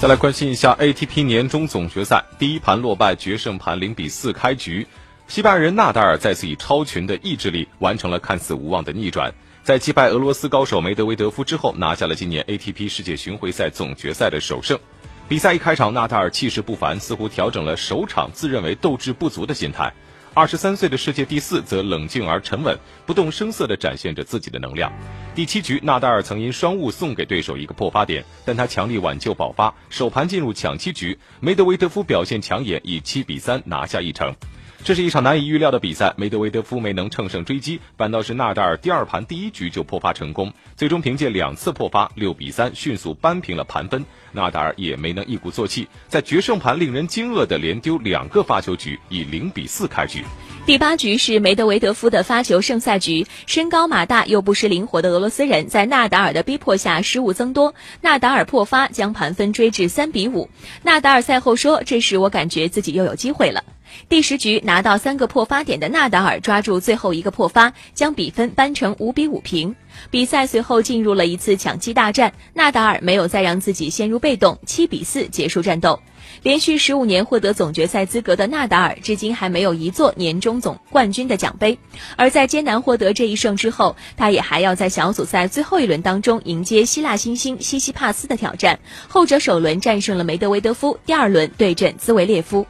再来关心一下 ATP 年终总决赛，第一盘落败，决胜盘零比四开局。西班牙人纳达尔再次以超群的意志力完成了看似无望的逆转，在击败俄罗斯高手梅德韦德夫之后，拿下了今年 ATP 世界巡回赛总决赛的首胜。比赛一开场，纳达尔气势不凡，似乎调整了首场自认为斗志不足的心态。二十三岁的世界第四则冷静而沉稳，不动声色地展现着自己的能量。第七局，纳达尔曾因双误送给对手一个破发点，但他强力挽救爆发，首盘进入抢七局，梅德韦德夫表现抢眼，以七比三拿下一城。这是一场难以预料的比赛，梅德韦德夫没能乘胜追击，反倒是纳达尔第二盘第一局就破发成功，最终凭借两次破发，六比三迅速扳平了盘分。纳达尔也没能一鼓作气，在决胜盘令人惊愕的连丢两个发球局，以零比四开局。第八局是梅德韦德夫的发球胜赛局，身高马大又不失灵活的俄罗斯人在纳达尔的逼迫下失误增多，纳达尔破发将盘分追至三比五。纳达尔赛后说：“这时我感觉自己又有机会了。”第十局拿到三个破发点的纳达尔抓住最后一个破发，将比分扳成五比五平。比赛随后进入了一次抢七大战，纳达尔没有再让自己陷入被动，七比四结束战斗。连续十五年获得总决赛资格的纳达尔，至今还没有一座年终总冠军的奖杯。而在艰难获得这一胜之后，他也还要在小组赛最后一轮当中迎接希腊新星西西帕斯的挑战。后者首轮战胜了梅德韦德夫，第二轮对阵兹维列夫。